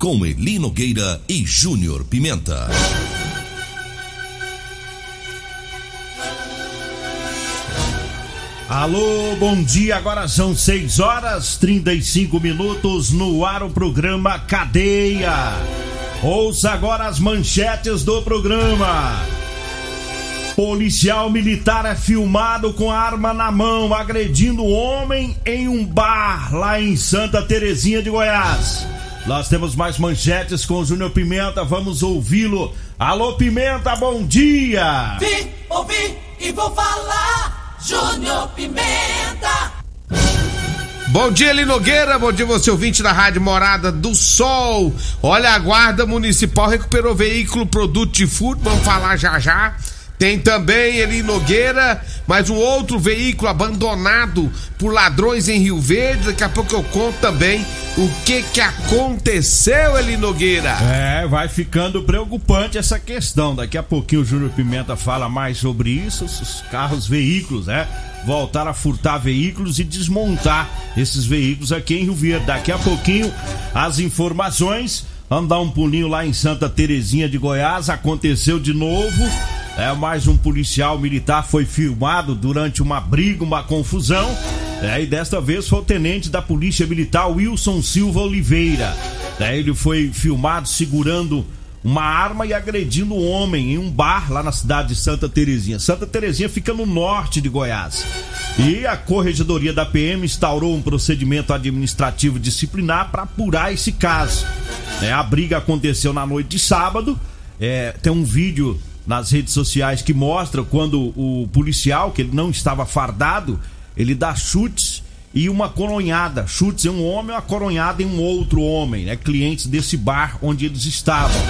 Com Eli Nogueira e Júnior Pimenta. Alô, bom dia. Agora são 6 horas 35 minutos no ar o programa Cadeia. Ouça agora as manchetes do programa. Policial militar é filmado com arma na mão agredindo homem em um bar lá em Santa Terezinha de Goiás. Nós temos mais manchetes com o Júnior Pimenta, vamos ouvi-lo. Alô Pimenta, bom dia! Vim, ouvi e vou falar. Júnior Pimenta. Bom dia, Linogueira. Bom dia, você ouvinte da Rádio Morada do Sol. Olha, a Guarda Municipal recuperou veículo produto de furto. Vamos falar já já. Tem também Eli Nogueira, mais um outro veículo abandonado por ladrões em Rio Verde. Daqui a pouco eu conto também o que que aconteceu, Eli Nogueira. É, vai ficando preocupante essa questão. Daqui a pouquinho o Júnior Pimenta fala mais sobre isso. Os carros, veículos, né? Voltar a furtar veículos e desmontar esses veículos aqui em Rio Verde. Daqui a pouquinho as informações. Vamos dar um pulinho lá em Santa Terezinha de Goiás. Aconteceu de novo. É, mais um policial militar foi filmado durante uma briga, uma confusão. É, e desta vez foi o tenente da Polícia Militar Wilson Silva Oliveira. É, ele foi filmado segurando uma arma e agredindo um homem em um bar lá na cidade de Santa Terezinha. Santa Terezinha fica no norte de Goiás. E a Corregedoria da PM instaurou um procedimento administrativo disciplinar para apurar esse caso. É, a briga aconteceu na noite de sábado. É, tem um vídeo nas redes sociais que mostra quando o policial, que ele não estava fardado, ele dá chutes e uma coronhada. Chutes em um homem, uma coronhada em um outro homem, né? Clientes desse bar onde eles estavam.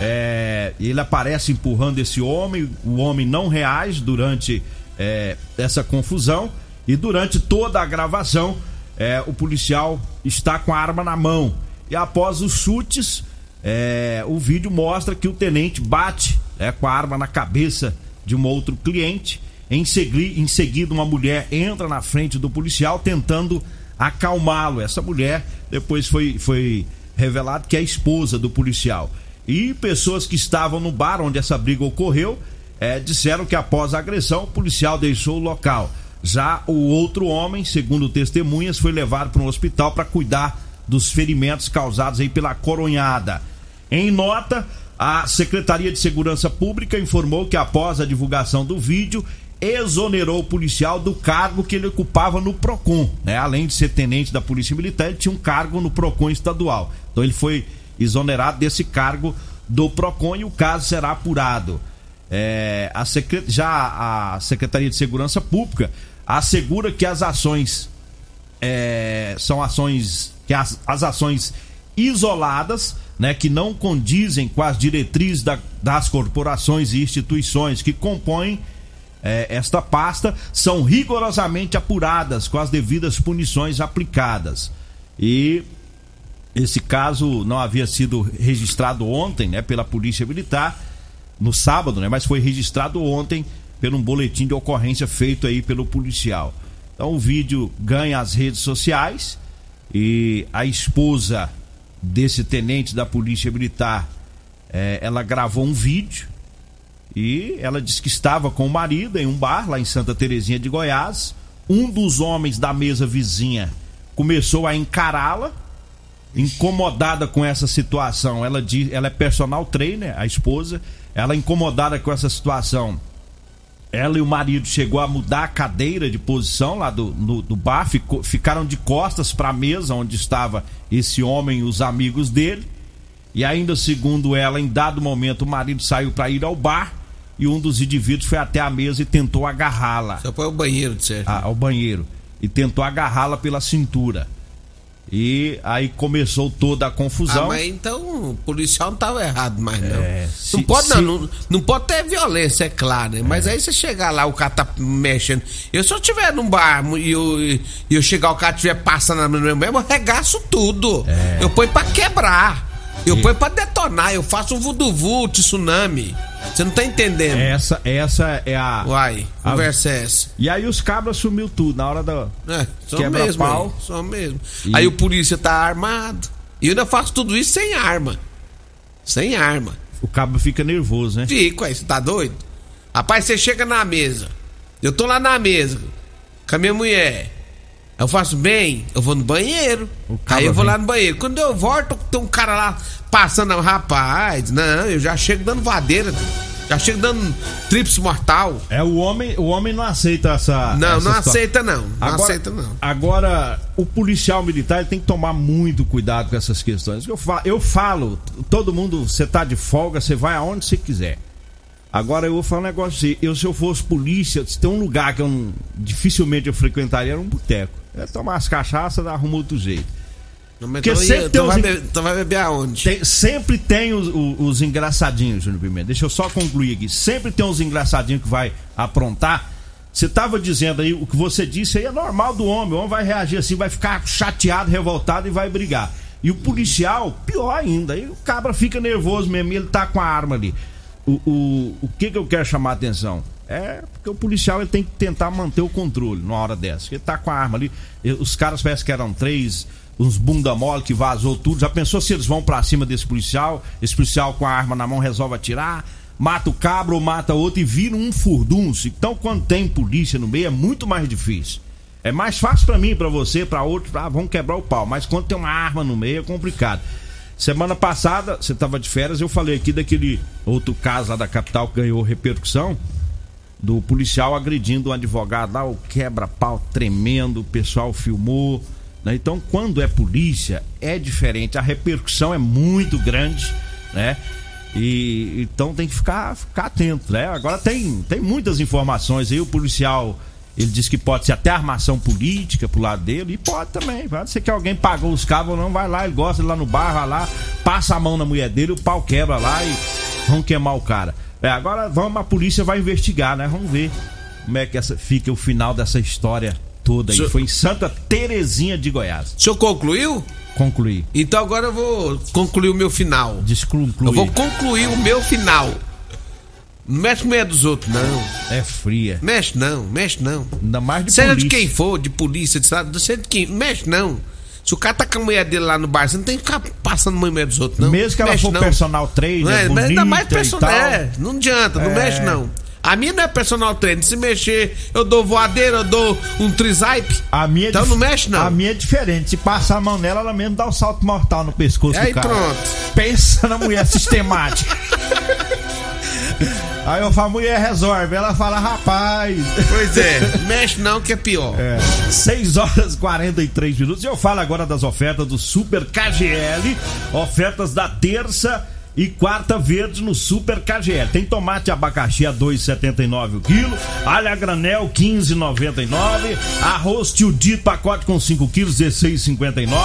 É, ele aparece empurrando esse homem, o homem não reage durante é, essa confusão e durante toda a gravação é, o policial está com a arma na mão. E após os chutes, é, o vídeo mostra que o tenente bate é, com a arma na cabeça de um outro cliente. Em, segui, em seguida, uma mulher entra na frente do policial tentando acalmá-lo. Essa mulher depois foi, foi revelado que é a esposa do policial. E pessoas que estavam no bar onde essa briga ocorreu é, disseram que após a agressão o policial deixou o local. Já o outro homem, segundo testemunhas, foi levado para um hospital para cuidar dos ferimentos causados aí pela coronhada. Em nota, a Secretaria de Segurança Pública informou que após a divulgação do vídeo, exonerou o policial do cargo que ele ocupava no Procon, né? Além de ser tenente da Polícia Militar, ele tinha um cargo no Procon estadual. Então ele foi exonerado desse cargo do Procon e o caso será apurado. É, a secret... Já a Secretaria de Segurança Pública assegura que as ações é, são ações que as, as ações isoladas né, que não condizem com as diretrizes da, das corporações e instituições que compõem é, esta pasta são rigorosamente apuradas com as devidas punições aplicadas. E esse caso não havia sido registrado ontem, né, pela Polícia Militar, no sábado, né, mas foi registrado ontem pelo um boletim de ocorrência feito aí pelo policial. Então o vídeo ganha as redes sociais e a esposa desse tenente da Polícia Militar, é, ela gravou um vídeo e ela disse que estava com o marido em um bar lá em Santa Terezinha de Goiás. Um dos homens da mesa vizinha começou a encará-la, incomodada com essa situação. Ela, diz, ela é personal trainer, a esposa. Ela incomodada com essa situação. Ela e o marido chegou a mudar a cadeira de posição lá do, no, do bar, ficou, ficaram de costas para a mesa onde estava esse homem e os amigos dele. E ainda segundo ela, em dado momento, o marido saiu para ir ao bar e um dos indivíduos foi até a mesa e tentou agarrá-la. Só foi ao banheiro, de certo? a- ao banheiro e tentou agarrá-la pela cintura. E aí começou toda a Ah, confusão. mas então o policial não tava errado mais, não. É, não se- pode, se- não, não. Não pode ter violência, é claro, né? Mas aí você chegar lá, o cara tá mexendo. Eu se eu tiver num bar e eu, eu chegar, o cara estiver passando no meu mesmo, eu arregaço tudo. Eu ponho pra quebrar. Eu ponho pra detonar. Eu faço um vuduvu, tsunami. Você não tá entendendo. Essa, essa é a. Uai, a- conversa é essa. E aí os cabras sumiu tudo na hora da. É, só Quebra mesmo, pau. aí, só mesmo. E- Aí o polícia tá armado. E eu ainda faço tudo isso sem arma. Sem arma. O cabra fica nervoso, né? Fico, aí, você tá doido? Rapaz, você chega na mesa. Eu tô lá na mesa com a minha mulher. Eu faço bem, eu vou no banheiro. Aí eu vou vem. lá no banheiro. Quando eu volto, tem um cara lá passando. Rapaz, não, eu já chego dando vadeira. Já chego dando trips mortal. É o homem, o homem não aceita essa. Não, essa não aceita não. Não Agora, aceita não. Agora, o policial militar tem que tomar muito cuidado com essas questões. Eu falo, eu falo todo mundo, você tá de folga, você vai aonde você quiser. Agora eu vou falar um negócio assim, eu se eu fosse polícia, se tem um lugar que eu não- dificilmente eu frequentaria era um boteco. É tomar as cachaças, arruma outro jeito. Não, Porque então, sempre ia- tem então uns vai, beber, então vai beber aonde? Tem- sempre tem os, os- os engraçadinhos, Júnior Pimenta. Deixa eu só concluir aqui. Sempre tem uns engraçadinhos que vai aprontar. Você tava dizendo aí, o que você disse aí é normal do homem. O homem vai reagir assim, vai ficar chateado, revoltado e vai brigar. E o policial, pior ainda. Aí o cabra fica nervoso mesmo ele tá com a arma ali. O, o, o que que eu quero chamar a atenção? É porque o policial ele tem que tentar manter o controle numa hora dessa. Ele tá com a arma ali. Os caras parecem que eram três, uns bunda mole que vazou tudo. Já pensou se eles vão pra cima desse policial? Esse policial com a arma na mão resolve atirar, mata o cabra ou mata outro e vira um furdunço. Então, quando tem polícia no meio, é muito mais difícil. É mais fácil pra mim, pra você, pra outro, ah, vamos quebrar o pau. Mas quando tem uma arma no meio, é complicado. Semana passada, você tava de férias, eu falei aqui daquele outro caso lá da capital que ganhou repercussão do policial agredindo um advogado lá, o quebra-pau tremendo, o pessoal filmou. né? Então, quando é polícia, é diferente, a repercussão é muito grande, né? E então tem que ficar, ficar atento, né? Agora tem, tem muitas informações aí, o policial. Ele diz que pode ser até armação política pro lado dele, e pode também. Pode ser que alguém pagou os cabos ou não, vai lá, ele gosta lá no bar, vai lá, passa a mão na mulher dele, o pau quebra lá e vão queimar o cara. É, agora vamos, a polícia vai investigar, né? Vamos ver como é que essa, fica o final dessa história toda aí. Senhor- Foi em Santa Terezinha de Goiás. O senhor concluiu? Concluí. Então agora eu vou concluir o meu final. Desconcluí. Eu vou concluir o meu final. Não mexe com meia dos outros, não. É fria. Mexe não, mexe não. Ainda mais de Seja polícia. de quem for, de polícia, de estado, seja de quem. Mexe não. Se o cara tá com a mulher dele lá no bar, você não tem que ficar passando mãe mulher dos outros, não. Mesmo que ela Mexe for não. personal trainer, Não é, mas bonita ainda mais personal. É, não adianta, não É. mexe não. A minha não é personal trainer. Se mexer, eu dou voadeira, eu dou um trizype. A minha é Então não mexe, não. A minha é diferente. Se passar a mão nela, ela mesmo dá o salto mortal no pescoço Aí do cara. pronto. Pensa na mulher sistemática. Aí eu falo, mulher resolve. Ela fala, rapaz. Pois é, mexe não que é pior. É, 6 horas e 43 minutos. E eu falo agora das ofertas do Super KGL. Ofertas da terça e quarta verde no Super KGL. Tem tomate abacaxi a 2,79 o quilo, alho granel 15,99, arroz tio dito pacote com 5 quilos 16,59,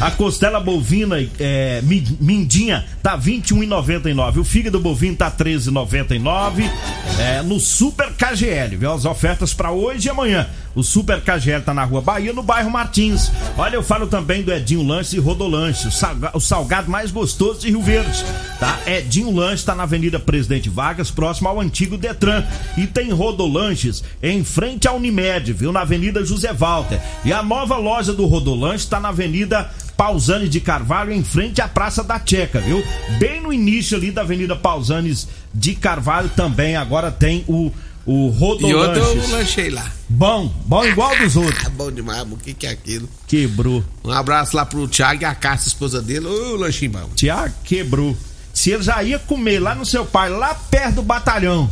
a costela bovina é, mi- mindinha tá 21,99, o fígado bovino tá 13,99 é, no Super KGL, viu? As ofertas para hoje e amanhã. O Super KGL tá na Rua Bahia, no bairro Martins. Olha, eu falo também do Edinho Lanches e Rodolanche, o salga- o salgado mais gostoso de Rio Verde, tá? Edinho Lanches tá na Avenida Presidente Vargas, próximo ao antigo Detran. E tem Rodolanches em frente à Unimed, viu? Na Avenida José Walter. E a nova loja do Rodolanche tá na Avenida Pausanes de Carvalho, em frente à Praça da Checa, viu? Bem no início ali da Avenida Pausanes de Carvalho também agora tem o o Rodolanches. E ontem eu lanchei lá. Bom, bom igual dos outros. bom demais, o que, que é aquilo? Quebrou. Um abraço lá pro Thiago e a Cássia, esposa dele. Ô, lanchinho bom. Tiago quebrou. Se ele já ia comer lá no seu pai, lá perto do batalhão,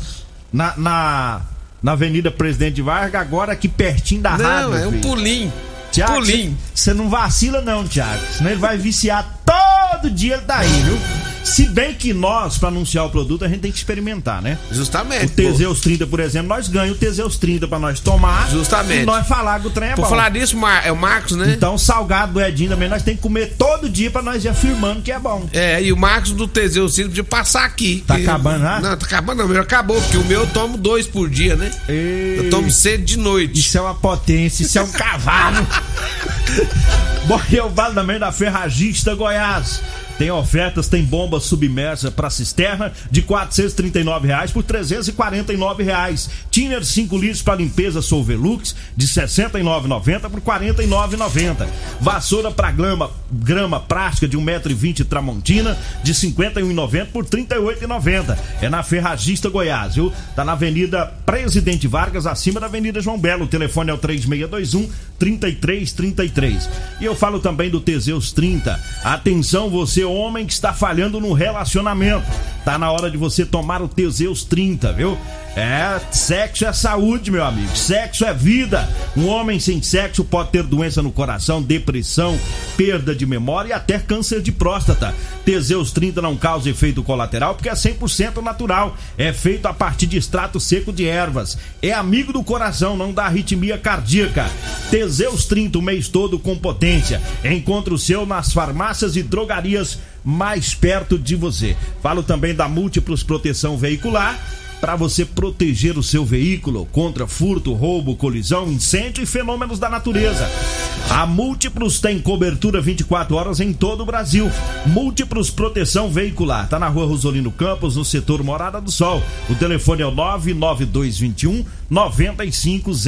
na, na, na Avenida Presidente Vargas, agora aqui pertinho da rádio. Não, é um pulinho. Tiago, você não vacila não, Tiago. Senão ele vai viciar todo dia ele tá aí, viu? Se bem que nós, para anunciar o produto, a gente tem que experimentar, né? Justamente. O Teseus 30, por exemplo, nós ganhamos o Teseus 30 para nós tomar. Justamente. E nós falar que o trem é Por bom. falar disso, é o Marcos, né? Então, salgado do Edinho também, nós temos que comer todo dia para nós ir afirmando que é bom. É, e o Marcos do Teseus 30 podia passar aqui. Tá que... acabando já? Não, tá acabando não, meu acabou, porque o meu eu tomo dois por dia, né? Ei. Eu tomo cedo de noite. Isso é uma potência, isso é um cavalo. Bom, eu falo também da Ferragista Goiás. Tem ofertas, tem bomba submersa para cisterna de 439 reais por 349 reais. Tiner 5 litros para limpeza Solvelux de R$ 69,90 por R$ 49,90. Vassoura para grama, grama prática de 1,20m Tramontina de R$ 51,90 por R$ 38,90. É na Ferragista Goiás, viu? Tá na Avenida Presidente Vargas, acima da Avenida João Belo. O telefone é o 3621 3333. E eu falo também do Teseus 30. Atenção, você homem que está falhando no relacionamento. Tá na hora de você tomar o Teseus 30, viu? É, sexo é saúde, meu amigo. Sexo é vida. Um homem sem sexo pode ter doença no coração, depressão, perda de memória e até câncer de próstata. Teseus 30 não causa efeito colateral porque é 100% natural. É feito a partir de extrato seco de ervas. É amigo do coração, não dá arritmia cardíaca. Teseus 30 o mês todo com potência. Encontre o seu nas farmácias e drogarias mais perto de você. Falo também da Múltiplos Proteção Veicular para você proteger o seu veículo contra furto, roubo, colisão, incêndio e fenômenos da natureza. A Múltiplos tem cobertura 24 horas em todo o Brasil. Múltiplos Proteção Veicular. Tá na rua Rosolino Campos, no setor Morada do Sol. O telefone é o 99221 9500.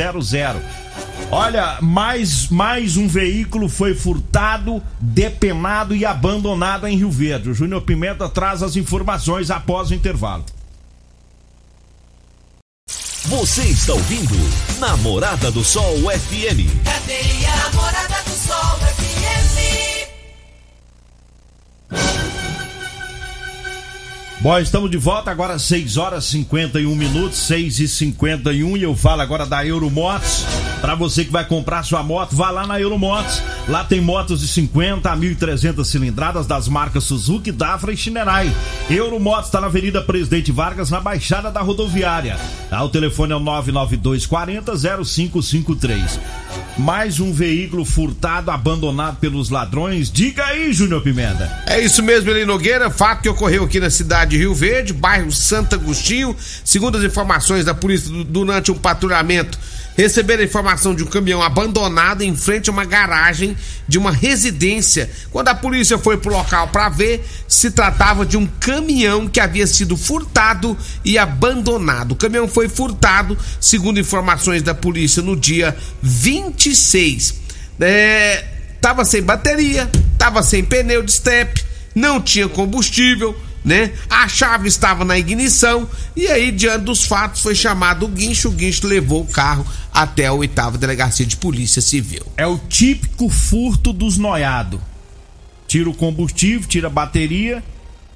Olha, mais, mais um veículo foi furtado, depenado e abandonado em Rio Verde. O Júnior Pimenta traz as informações após o intervalo. Você está ouvindo Namorada do Sol FM. Cadê a Namorada do Sol FM? Bom, estamos de volta agora 6 horas 51 minutos, 6 e 51 e eu falo agora da Euromotos. Para você que vai comprar sua moto, vá lá na Euromotos. Lá tem motos de 50 a 1.300 cilindradas das marcas Suzuki, Dafra e Shinerai. Euromotos está na Avenida Presidente Vargas, na Baixada da Rodoviária. Tá, o telefone é o 99240 0553. Mais um veículo furtado, abandonado pelos ladrões. Diga aí, Júnior Pimenta. É isso mesmo, Eli Nogueira. Fato que ocorreu aqui na cidade de Rio Verde, bairro Santo Agostinho. Segundo as informações da polícia, durante um patrulhamento, receberam a informação de um caminhão abandonado em frente a uma garagem de uma residência. Quando a polícia foi pro local para ver, se tratava de um caminhão que havia sido furtado e abandonado. O caminhão foi furtado, segundo informações da polícia, no dia 26. É, tava sem bateria, tava sem pneu de step, não tinha combustível né? A chave estava na ignição e aí, diante dos fatos, foi chamado o guincho. O guincho levou o carro até a oitava delegacia de polícia civil. É o típico furto dos noiados. Tira o combustível, tira a bateria.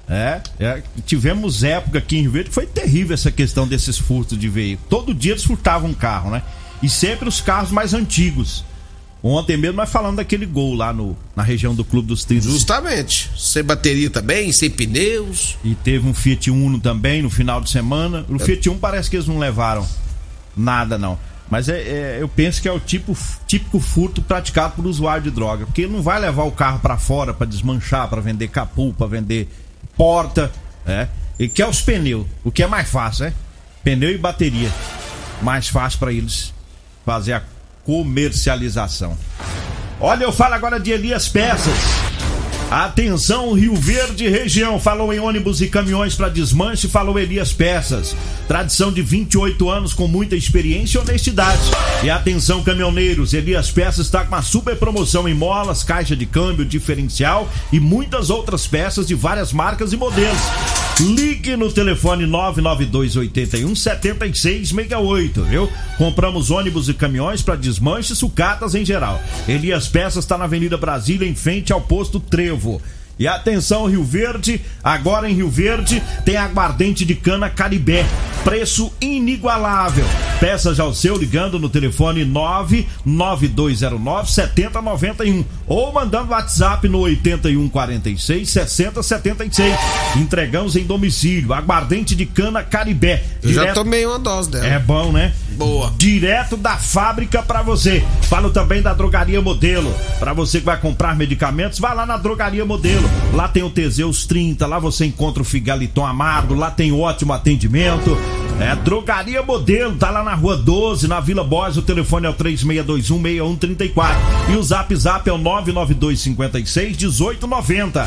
É, é, tivemos época aqui em Rio Verde que foi terrível essa questão desses furtos de veículo. Todo dia eles furtavam um carro, né? E sempre os carros mais antigos. Ontem mesmo nós falando daquele gol lá no, na região do Clube dos Trilhos. Justamente. Sem bateria também, sem pneus. E teve um Fiat Uno também no final de semana. O Fiat Uno parece que eles não levaram nada, não. Mas é, é, eu penso que é o tipo, típico furto praticado por usuário de droga. Porque ele não vai levar o carro para fora para desmanchar, para vender capu, para vender porta. É. Ele quer os pneus, o que é mais fácil, é? Pneu e bateria. Mais fácil para eles fazer a comercialização. Olha, eu falo agora de Elias Peças. Atenção, Rio Verde região. Falou em ônibus e caminhões para desmanche, falou Elias Peças. Tradição de 28 anos com muita experiência e honestidade. E atenção, caminhoneiros, Elias Peças está com uma super promoção em molas, caixa de câmbio, diferencial e muitas outras peças de várias marcas e modelos. Ligue no telefone 99281 7668, viu? Compramos ônibus e caminhões para desmanche e sucatas em geral. Elias Peças está na Avenida Brasília, em frente ao posto Trevo. E atenção, Rio Verde, agora em Rio Verde tem aguardente de cana Caribé, preço inigualável. Peça já o seu ligando no telefone 99209 7091 ou mandando WhatsApp no 8146 6076. Entregamos em domicílio, aguardente de cana Caribé. Eu já tomei uma dose dela. É bom, né? Boa. Direto da fábrica para você. Falo também da Drogaria Modelo. Para você que vai comprar medicamentos, vai lá na Drogaria Modelo. Lá tem o Teseus 30, lá você encontra o Figaliton Amargo, lá tem ótimo atendimento. É Drogaria Modelo, tá lá na Rua 12, na Vila Borges, o telefone é o 36216134 e o Zap Zap é o 992561890.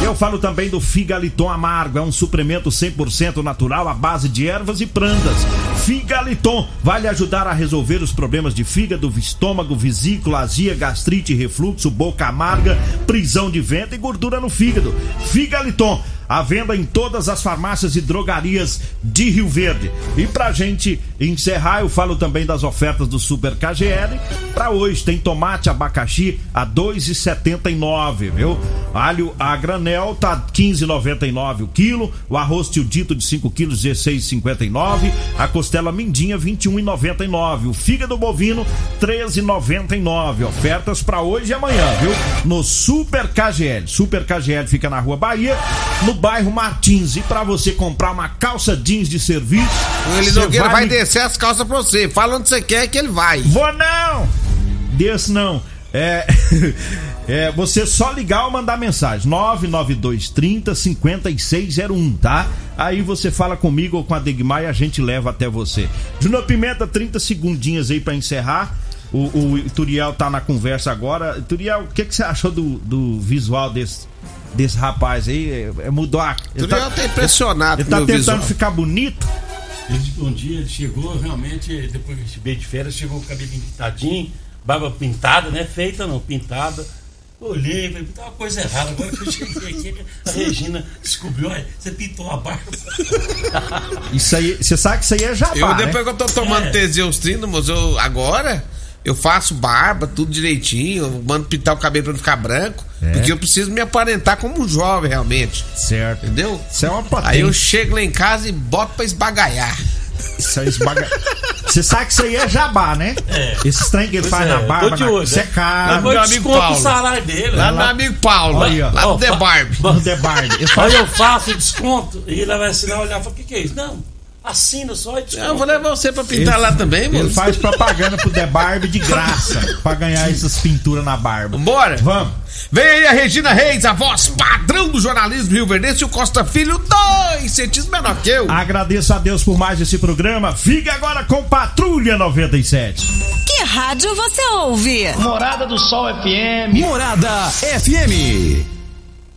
Eu falo também do Figaliton Amargo, é um suplemento 100% natural à base de ervas e plantas. Figaliton vai lhe ajudar a resolver os problemas de fígado, estômago, vesícula, azia, gastrite, refluxo, boca amarga, prisão de vento e gordura no fígado. Figaliton à venda em todas as farmácias e drogarias de Rio Verde. E pra gente encerrar, eu falo também das ofertas do Super KGL. Pra hoje tem tomate, abacaxi a 2,79, viu? Alho a granel tá 15,99 o quilo, o arroz tio dito de 5 quilos 16,59, a costela mindinha 21,99, o fígado bovino 13,99. Ofertas pra hoje e amanhã, viu? No Super KGL. Super KGL fica na Rua Bahia, no bairro Martins. E para você comprar uma calça jeans de serviço. Ele Nogueira vai, vai descer as calças pra você. Fala onde você quer que ele vai. Vou não! Desse não. É, é, você só ligar ou mandar mensagem 992 30 5601, tá? Aí você fala comigo ou com a Degmar e a gente leva até você. Júnior Pimenta, 30 segundinhas aí para encerrar. O, o Turiel tá na conversa agora. Turiel, o que, que você achou do, do visual desse, desse rapaz aí? É, é mudou a. Ele tá, tá impressionado Ele tá tentando visual. ficar bonito. um dia ele chegou realmente, depois que veio de férias, chegou com o cabelo pintadinho, barba pintada, né? Feita não, pintada. Olhei, falei, tá uma coisa errada. Agora que eu cheguei aqui, a Regina descobriu, olha, você pintou a barba. Isso aí, você sabe que isso aí é jabá, Eu, depois né? que eu tô tomando é. Teseus 30, mas eu, agora, eu faço barba, tudo direitinho, eu mando pintar o cabelo pra não ficar branco. É. Porque eu preciso me aparentar como um jovem, realmente. Certo. Entendeu? Isso é uma potência. Aí eu chego lá em casa e boto pra esbagaiar. Isso aí esbaga... Você sabe que isso aí é jabá, né? É. Esse trem que ele pois faz é, na barba, na... isso é caro. Lá no meu amigo Paulo. o salário dele. Lá, no meu amigo Paulo. Olha, lá, lá no The Barbie. No The. Olha, eu faço desconto. E ele vai assinar, olhar e falar, o que, que é isso? Não. Assina só e desconto. Eu vou levar você pra pintar ele, lá também, mano. Ele faz propaganda pro The Barbie de graça pra ganhar essas pinturas na barba. Bora! Vamos! Vem aí a Regina Reis, a voz padrão do jornalismo Rio Verde, e o Costa Filho, dois centímetros menor que eu. Agradeço a Deus por mais esse programa. Fique agora com Patrulha 97. Que rádio você ouve? Morada do Sol FM. Morada FM.